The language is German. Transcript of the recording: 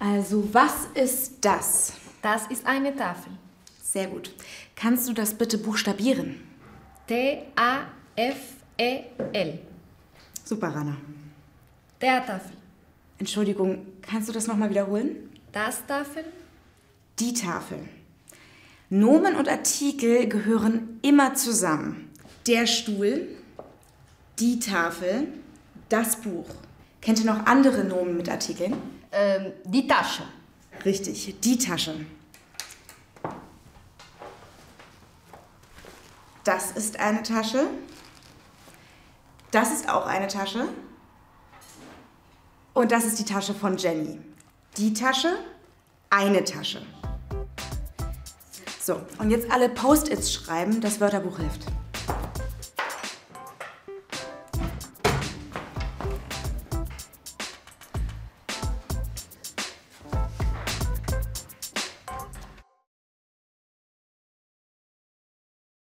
Also, was ist das? Das ist eine Tafel. Sehr gut. Kannst du das bitte buchstabieren? T-A-F-E-L. Super, Rana. Der Tafel. Entschuldigung, kannst du das nochmal wiederholen? Das Tafel. Die Tafel. Nomen und Artikel gehören immer zusammen. Der Stuhl, die Tafel, das Buch. Kennt ihr noch andere Nomen mit Artikeln? Ähm, die Tasche. Richtig, die Tasche. Das ist eine Tasche. Das ist auch eine Tasche. Und das ist die Tasche von Jenny. Die Tasche, eine Tasche. So, und jetzt alle Post-its schreiben, das Wörterbuch hilft.